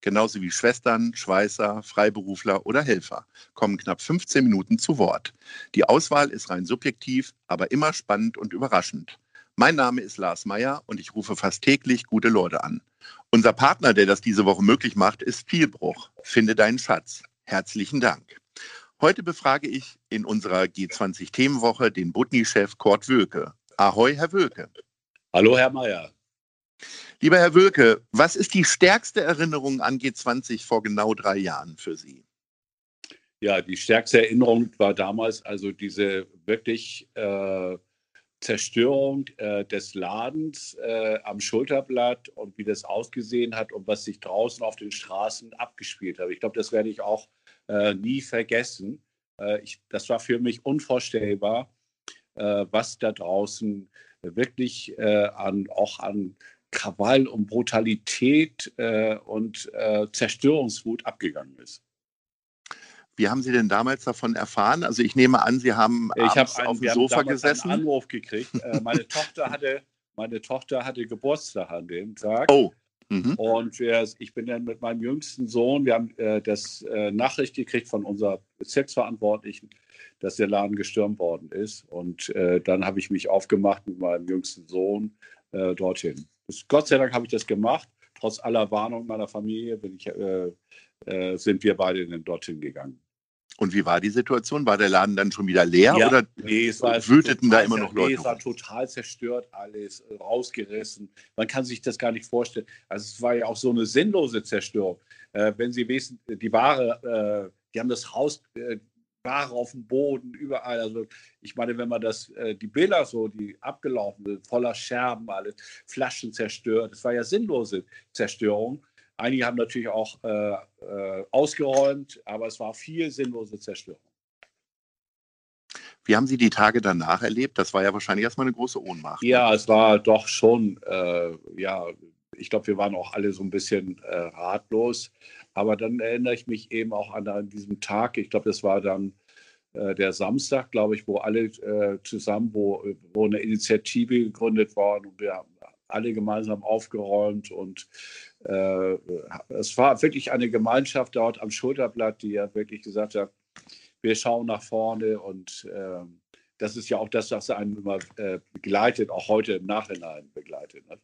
genauso wie Schwestern, Schweißer, Freiberufler oder Helfer, kommen knapp 15 Minuten zu Wort. Die Auswahl ist rein subjektiv, aber immer spannend und überraschend. Mein Name ist Lars Meyer und ich rufe fast täglich gute Leute an. Unser Partner, der das diese Woche möglich macht, ist Vielbruch. Finde deinen Schatz. Herzlichen Dank. Heute befrage ich in unserer G20-Themenwoche den Butni-Chef Kurt Wöke. Ahoi, Herr Wöke. Hallo, Herr Meyer. Lieber Herr Wölke, was ist die stärkste Erinnerung an G20 vor genau drei Jahren für Sie? Ja, die stärkste Erinnerung war damals also diese wirklich äh, Zerstörung äh, des Ladens äh, am Schulterblatt und wie das ausgesehen hat und was sich draußen auf den Straßen abgespielt hat. Ich glaube, das werde ich auch äh, nie vergessen. Äh, ich, das war für mich unvorstellbar, äh, was da draußen wirklich an, auch an Krawall und Brutalität äh, und äh, Zerstörungswut abgegangen ist. Wie haben Sie denn damals davon erfahren? Also ich nehme an, Sie haben ich hab einen, auf dem Sofa gesessen. einen Anruf gekriegt. Äh, meine Tochter hatte meine Tochter hatte Geburtstag an dem Tag. Oh. Mhm. Und wir, ich bin dann mit meinem jüngsten Sohn, wir haben äh, das äh, Nachricht gekriegt von unserer Bezirksverantwortlichen, dass der Laden gestürmt worden ist. Und äh, dann habe ich mich aufgemacht mit meinem jüngsten Sohn äh, dorthin. Gott sei Dank habe ich das gemacht. Trotz aller Warnung meiner Familie ich, äh, äh, sind wir beide dann dorthin gegangen. Und wie war die Situation? War der Laden dann schon wieder leer ja, oder nee, es war wüteten da immer noch Leute? Nee, es war total zerstört, alles äh, rausgerissen. Man kann sich das gar nicht vorstellen. Also es war ja auch so eine sinnlose Zerstörung. Äh, wenn Sie wissen, die Ware, äh, die haben das Haus, äh, Ware auf dem Boden, überall. Also ich meine, wenn man das, äh, die Bilder so, die abgelaufen sind, voller Scherben, alles, Flaschen zerstört, das war ja sinnlose Zerstörung. Einige haben natürlich auch äh, äh, ausgeräumt, aber es war viel sinnlose Zerstörung. Wie haben Sie die Tage danach erlebt? Das war ja wahrscheinlich erstmal eine große Ohnmacht. Ne? Ja, es war doch schon, äh, ja, ich glaube, wir waren auch alle so ein bisschen äh, ratlos. Aber dann erinnere ich mich eben auch an, an diesem Tag, ich glaube, das war dann äh, der Samstag, glaube ich, wo alle äh, zusammen, wo, wo eine Initiative gegründet war und wir haben alle gemeinsam aufgeräumt und äh, es war wirklich eine Gemeinschaft dort am Schulterblatt, die ja wirklich gesagt hat, wir schauen nach vorne und äh, das ist ja auch das, was einen immer äh, begleitet, auch heute im Nachhinein begleitet. Ne?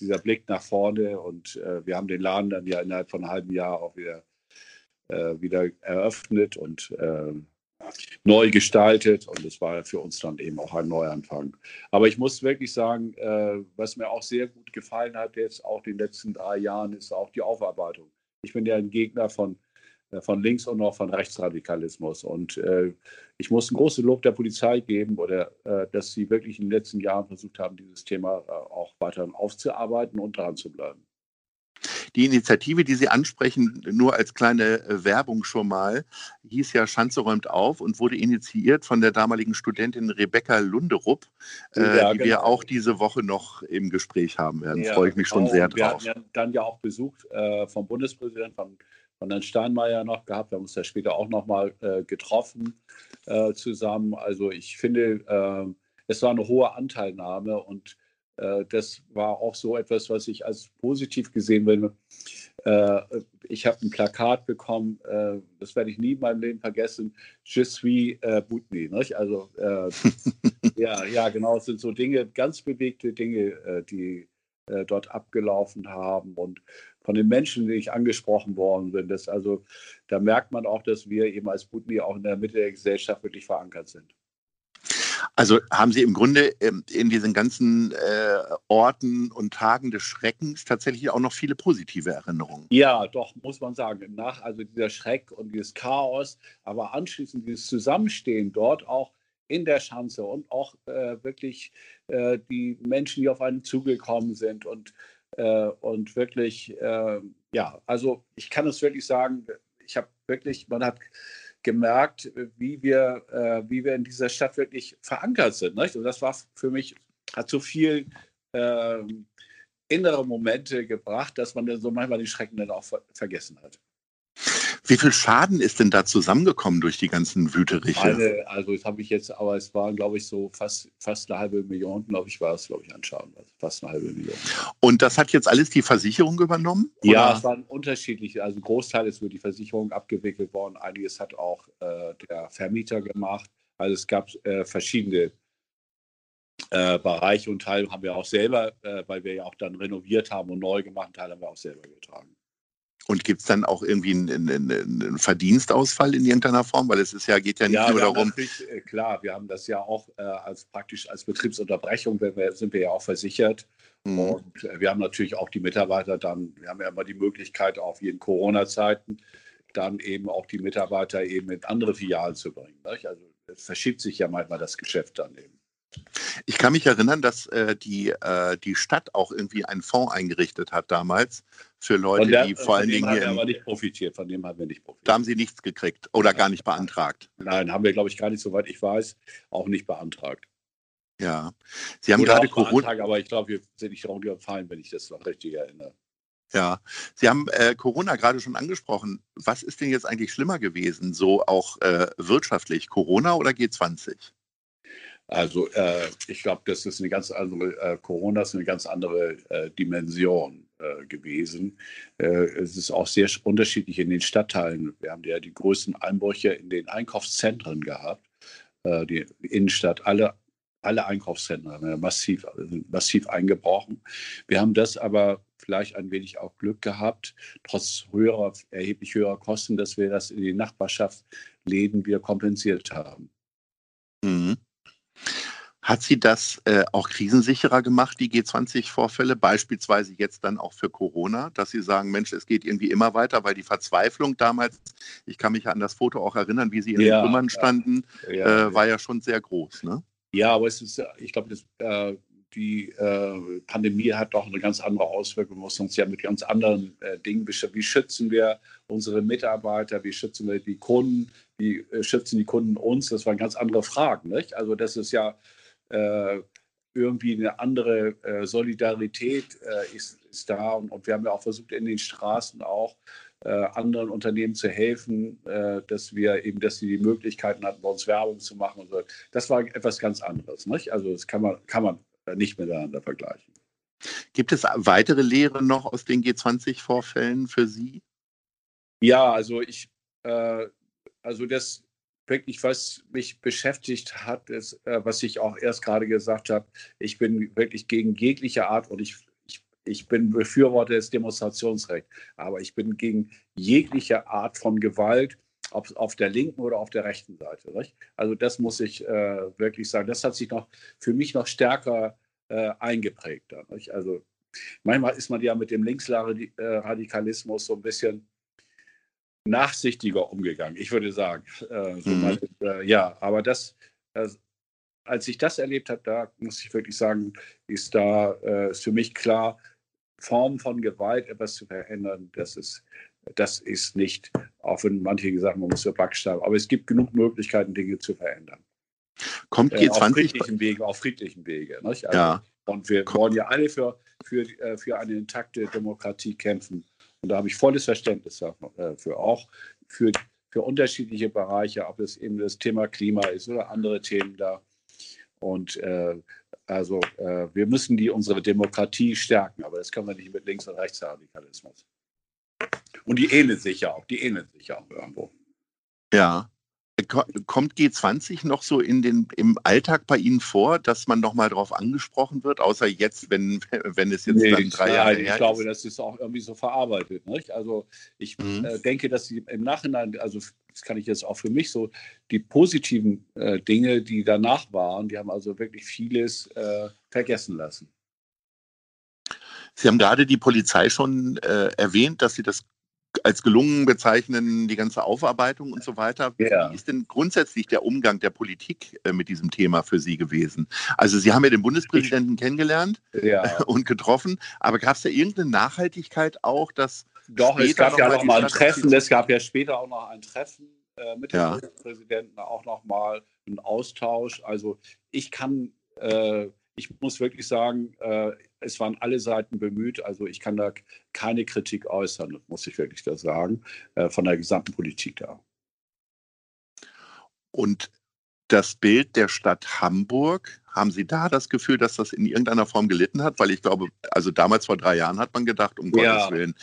Dieser Blick nach vorne und äh, wir haben den Laden dann ja innerhalb von einem halben Jahr auch wieder, äh, wieder eröffnet und äh, neu gestaltet und es war für uns dann eben auch ein Neuanfang. Aber ich muss wirklich sagen, äh, was mir auch sehr gut gefallen hat jetzt auch in den letzten drei Jahren, ist auch die Aufarbeitung. Ich bin ja ein Gegner von von Links- und auch von Rechtsradikalismus. Und äh, ich muss ein großes Lob der Polizei geben, oder, äh, dass sie wirklich in den letzten Jahren versucht haben, dieses Thema äh, auch weiter aufzuarbeiten und dran zu bleiben. Die Initiative, die Sie ansprechen, nur als kleine äh, Werbung schon mal, hieß ja Schanze räumt auf und wurde initiiert von der damaligen Studentin Rebecca Lunderup, äh, ja, die genau. wir auch diese Woche noch im Gespräch haben werden. Ja, Freue ich mich genau. schon sehr drauf. Wir hatten ja dann ja auch Besuch äh, vom Bundespräsidenten, von von Herrn Steinmeier noch gehabt. Wir haben uns ja später auch noch mal äh, getroffen äh, zusammen. Also ich finde, äh, es war eine hohe Anteilnahme und äh, das war auch so etwas, was ich als positiv gesehen will. Äh, ich habe ein Plakat bekommen, äh, das werde ich nie in meinem Leben vergessen. Je suis Butni. Nicht? Also ja, ja, genau, es sind so Dinge, ganz bewegte Dinge, die dort abgelaufen haben und von den Menschen, die ich angesprochen worden bin. Das also, da merkt man auch, dass wir eben als Butni auch in der Mitte der Gesellschaft wirklich verankert sind. Also haben Sie im Grunde ähm, in diesen ganzen äh, Orten und Tagen des Schreckens tatsächlich auch noch viele positive Erinnerungen? Ja, doch, muss man sagen. Nach also dieser Schreck und dieses Chaos, aber anschließend dieses Zusammenstehen dort auch in der Schanze und auch äh, wirklich äh, die Menschen, die auf einen zugekommen sind und und wirklich, äh, ja, also ich kann es wirklich sagen, ich habe wirklich, man hat gemerkt, wie wir, äh, wie wir in dieser Stadt wirklich verankert sind. Nicht? Und das war für mich, hat so viel äh, innere Momente gebracht, dass man dann so manchmal den Schrecken dann auch ver vergessen hat. Wie viel Schaden ist denn da zusammengekommen durch die ganzen Wüteriche? Eine, also das habe ich jetzt, aber es waren, glaube ich, so fast, fast eine halbe Million, glaube ich, war es, glaube ich, an Schaden. Also fast eine halbe Million. Und das hat jetzt alles die Versicherung übernommen? Oder? Ja, es waren unterschiedliche. Also ein Großteil ist über die Versicherung abgewickelt worden. Einiges hat auch äh, der Vermieter gemacht. Also es gab äh, verschiedene äh, Bereiche und Teile haben wir auch selber, äh, weil wir ja auch dann renoviert haben und neu gemacht, Teile haben wir auch selber getragen. Und gibt es dann auch irgendwie einen, einen, einen, Verdienstausfall in irgendeiner Form? Weil es ist ja, geht ja nicht ja, nur darum. Äh, klar, wir haben das ja auch äh, als praktisch als Betriebsunterbrechung, wir, sind wir ja auch versichert. Mhm. Und äh, wir haben natürlich auch die Mitarbeiter dann, wir haben ja immer die Möglichkeit, auf jeden Corona-Zeiten dann eben auch die Mitarbeiter eben in andere Filialen zu bringen. Nicht? Also es verschiebt sich ja manchmal das Geschäft dann eben. Ich kann mich erinnern, dass äh, die, äh, die Stadt auch irgendwie einen Fonds eingerichtet hat damals für Leute, der, die vor allen Dingen. Haben wir aber nicht profitiert, von dem haben wir nicht profitiert. Da haben Sie nichts gekriegt oder gar nicht beantragt. Nein, haben wir, glaube ich, gar nicht, soweit ich weiß, auch nicht beantragt. Ja. Sie haben oder gerade Corona. Aber ich glaube, wir sind nicht darunter gefallen, wenn ich das noch richtig erinnere. Ja, Sie haben äh, Corona gerade schon angesprochen. Was ist denn jetzt eigentlich schlimmer gewesen, so auch äh, wirtschaftlich, Corona oder G20? Also äh, ich glaube, das ist eine ganz andere, äh, Corona ist eine ganz andere äh, Dimension äh, gewesen. Äh, es ist auch sehr unterschiedlich in den Stadtteilen. Wir haben ja die größten Einbrüche in den Einkaufszentren gehabt. Äh, die Innenstadt, alle, alle Einkaufszentren haben massiv, massiv eingebrochen. Wir haben das aber vielleicht ein wenig auch Glück gehabt, trotz höherer, erheblich höherer Kosten, dass wir das in die Nachbarschaftsläden wieder kompensiert haben. Mhm. Hat sie das äh, auch krisensicherer gemacht, die G20-Vorfälle, beispielsweise jetzt dann auch für Corona, dass Sie sagen, Mensch, es geht irgendwie immer weiter, weil die Verzweiflung damals, ich kann mich an das Foto auch erinnern, wie Sie in ja, den Trümmern standen, ja, äh, war ja schon sehr groß. Ne? Ja, aber es ist, ich glaube, äh, die äh, Pandemie hat doch eine ganz andere Auswirkung. Wir müssen uns ja mit ganz anderen äh, Dingen beschäftigen. Wie schützen wir unsere Mitarbeiter? Wie schützen wir die Kunden? Wie äh, schützen die Kunden uns? Das waren ganz andere Fragen. Nicht? Also das ist ja äh, irgendwie eine andere äh, Solidarität äh, ist, ist, da. Und, und, wir haben ja auch versucht, in den Straßen auch äh, anderen Unternehmen zu helfen, äh, dass wir eben, dass sie die Möglichkeiten hatten, bei uns Werbung zu machen. Und so. Das war etwas ganz anderes. Nicht? Also das kann man, kann man nicht miteinander vergleichen. Gibt es weitere Lehren noch aus den G20-Vorfällen für Sie? Ja, also ich, äh, also das, wirklich, was mich beschäftigt hat, ist, äh, was ich auch erst gerade gesagt habe, ich bin wirklich gegen jegliche Art und ich, ich, ich bin Befürworter des Demonstrationsrechts, aber ich bin gegen jegliche Art von Gewalt, ob auf der linken oder auf der rechten Seite. Nicht? Also das muss ich äh, wirklich sagen. Das hat sich noch für mich noch stärker äh, eingeprägt. Nicht? Also manchmal ist man ja mit dem Linksradikalismus so ein bisschen nachsichtiger umgegangen, ich würde sagen. Äh, so mhm. mal, äh, ja, aber das, äh, als ich das erlebt habe, da muss ich wirklich sagen, ist da äh, ist für mich klar, Formen von Gewalt etwas zu verändern, das ist, das ist nicht, auch wenn manche gesagt haben, man muss ja Backstein, aber es gibt genug Möglichkeiten, Dinge zu verändern. Kommt G20 auf friedlichen Wege, auf friedlichen Wege. Also, ja. Und wir wollen ja alle für, für, für eine intakte Demokratie kämpfen. Und da habe ich volles Verständnis dafür, äh, auch für, für unterschiedliche Bereiche, ob es eben das Thema Klima ist oder andere Themen da. Und äh, also äh, wir müssen die unsere Demokratie stärken, aber das können wir nicht mit Links- und Rechtsradikalismus. Und die ähneln sich ja auch, die ähneln sich ja auch irgendwo. Ja, Kommt G20 noch so in den, im Alltag bei Ihnen vor, dass man nochmal darauf angesprochen wird, außer jetzt, wenn, wenn es jetzt nee, dann drei Jahre her? Ich glaube, das ist auch irgendwie so verarbeitet. Nicht? Also ich mhm. äh, denke, dass Sie im Nachhinein, also das kann ich jetzt auch für mich so, die positiven äh, Dinge, die danach waren, die haben also wirklich vieles äh, vergessen lassen. Sie haben gerade die Polizei schon äh, erwähnt, dass Sie das als gelungen bezeichnen, die ganze Aufarbeitung und so weiter. Ja. Wie ist denn grundsätzlich der Umgang der Politik äh, mit diesem Thema für Sie gewesen? Also Sie haben ja den Bundespräsidenten kennengelernt ja. und getroffen, aber gab es da irgendeine Nachhaltigkeit auch, dass doch, es gab ja noch mal ein Treffen, es gab ja später auch noch ein Treffen äh, mit dem ja. Präsidenten auch nochmal einen Austausch. Also ich kann, äh, ich muss wirklich sagen, äh, es waren alle Seiten bemüht. Also ich kann da keine Kritik äußern, muss ich wirklich da sagen, äh, von der gesamten Politik da. Und das Bild der Stadt Hamburg, haben Sie da das Gefühl, dass das in irgendeiner Form gelitten hat? Weil ich glaube, also damals vor drei Jahren hat man gedacht, um ja, Gottes Willen,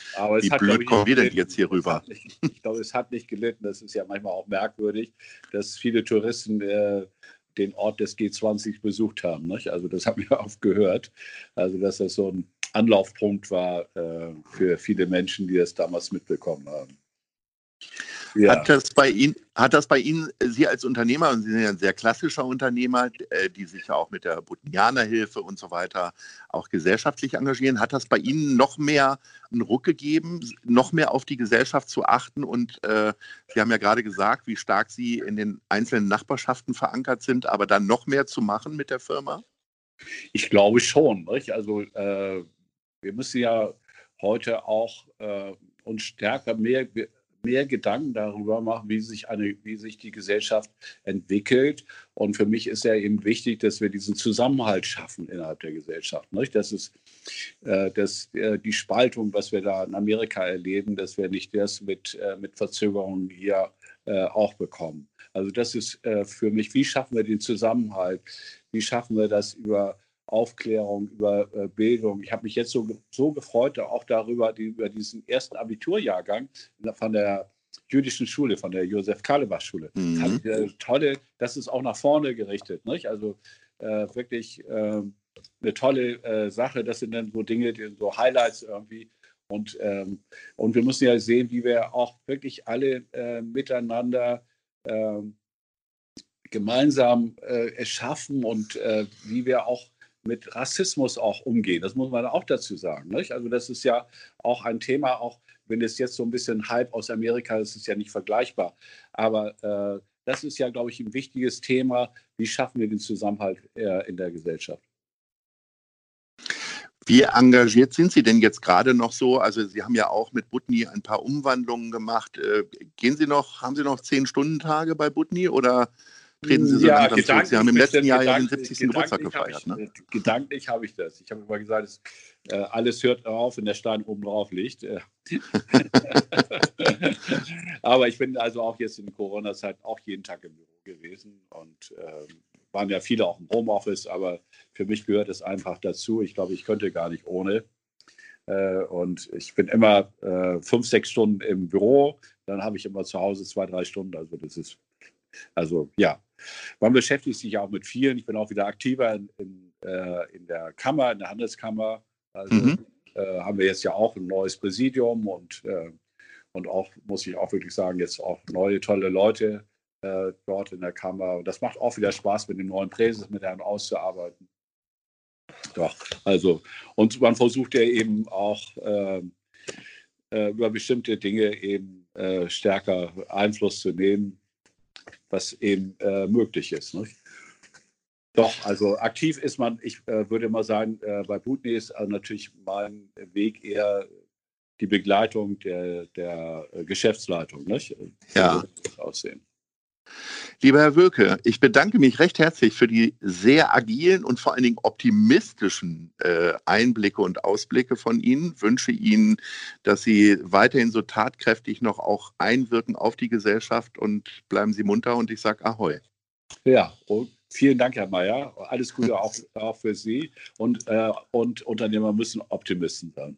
wie hat, blöd kommen wir denn jetzt hier rüber? Nicht, ich glaube, es hat nicht gelitten. Das ist ja manchmal auch merkwürdig, dass viele Touristen äh, den Ort des G20 besucht haben. Nicht? Also das haben wir oft gehört. Also dass das so ein Anlaufpunkt war äh, für viele Menschen, die das damals mitbekommen haben. Ja. Hat, das bei Ihnen, hat das bei Ihnen, Sie als Unternehmer, und Sie sind ja ein sehr klassischer Unternehmer, äh, die sich ja auch mit der Butnianerhilfe und so weiter auch gesellschaftlich engagieren, hat das bei Ihnen noch mehr einen Ruck gegeben, noch mehr auf die Gesellschaft zu achten? Und äh, Sie haben ja gerade gesagt, wie stark Sie in den einzelnen Nachbarschaften verankert sind, aber dann noch mehr zu machen mit der Firma? Ich glaube schon. Nicht? Also äh, wir müssen ja heute auch äh, uns stärker mehr mehr Gedanken darüber machen, wie sich, eine, wie sich die Gesellschaft entwickelt. Und für mich ist ja eben wichtig, dass wir diesen Zusammenhalt schaffen innerhalb der Gesellschaft. Nicht? Das ist äh, dass, äh, die Spaltung, was wir da in Amerika erleben, dass wir nicht das mit, äh, mit Verzögerungen hier auch bekommen. Also das ist für mich, wie schaffen wir den Zusammenhalt? Wie schaffen wir das über Aufklärung, über äh, Bildung. Ich habe mich jetzt so, so gefreut, auch darüber, die, über diesen ersten Abiturjahrgang von der jüdischen Schule, von der Josef Karlebach Schule. Mhm. Äh, tolle, das ist auch nach vorne gerichtet. Nicht? Also äh, wirklich ähm, eine tolle äh, Sache. Das sind dann so Dinge, die, so Highlights irgendwie. Und, ähm, und wir müssen ja sehen, wie wir auch wirklich alle äh, miteinander ähm, gemeinsam äh, erschaffen und äh, wie wir auch mit Rassismus auch umgehen. Das muss man auch dazu sagen. Nicht? Also das ist ja auch ein Thema, auch wenn es jetzt so ein bisschen Hype aus Amerika ist, ist ja nicht vergleichbar. Aber äh, das ist ja, glaube ich, ein wichtiges Thema. Wie schaffen wir den Zusammenhalt äh, in der Gesellschaft? Wie engagiert sind Sie denn jetzt gerade noch so? Also Sie haben ja auch mit Butni ein paar Umwandlungen gemacht. Äh, gehen Sie noch, haben Sie noch zehn Stunden Tage bei Butni oder treten Sie so ja, langsam zurück. Sie haben im letzten Jahr ja den 70. Geburtstag gefeiert. Ich, ne? Gedanklich habe ich das. Ich habe immer gesagt, es, äh, alles hört auf, wenn der Stein oben drauf liegt. Äh. Aber ich bin also auch jetzt in Corona-Zeit auch jeden Tag im Büro gewesen und äh, waren ja viele auch im Homeoffice, aber für mich gehört es einfach dazu. Ich glaube, ich könnte gar nicht ohne. Äh, und ich bin immer äh, fünf, sechs Stunden im Büro, dann habe ich immer zu Hause zwei, drei Stunden. Also das ist also ja, man beschäftigt sich auch mit vielen. Ich bin auch wieder aktiver in, in, äh, in der Kammer, in der Handelskammer. Also mhm. äh, haben wir jetzt ja auch ein neues Präsidium und, äh, und auch, muss ich auch wirklich sagen, jetzt auch neue tolle Leute äh, dort in der Kammer. Und das macht auch wieder Spaß, mit den neuen Präses, mit denen auszuarbeiten. Doch, also, und man versucht ja eben auch ähm, äh, über bestimmte Dinge eben äh, stärker Einfluss zu nehmen was eben äh, möglich ist. Nicht? Doch, also aktiv ist man, ich äh, würde mal sagen, äh, bei Butni ist also natürlich mein Weg eher die Begleitung der, der äh, Geschäftsleitung. Nicht? Ja. aussehen. Lieber Herr Wölke, ich bedanke mich recht herzlich für die sehr agilen und vor allen Dingen optimistischen äh, Einblicke und Ausblicke von Ihnen. Wünsche Ihnen, dass Sie weiterhin so tatkräftig noch auch einwirken auf die Gesellschaft und bleiben Sie munter und ich sage Ahoi. Ja, und vielen Dank, Herr Mayer. Alles Gute auch, auch für Sie und, äh, und Unternehmer müssen Optimisten sein.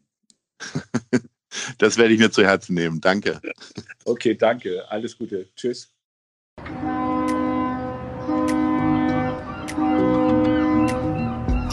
Das werde ich mir zu Herzen nehmen. Danke. Okay, danke. Alles Gute. Tschüss.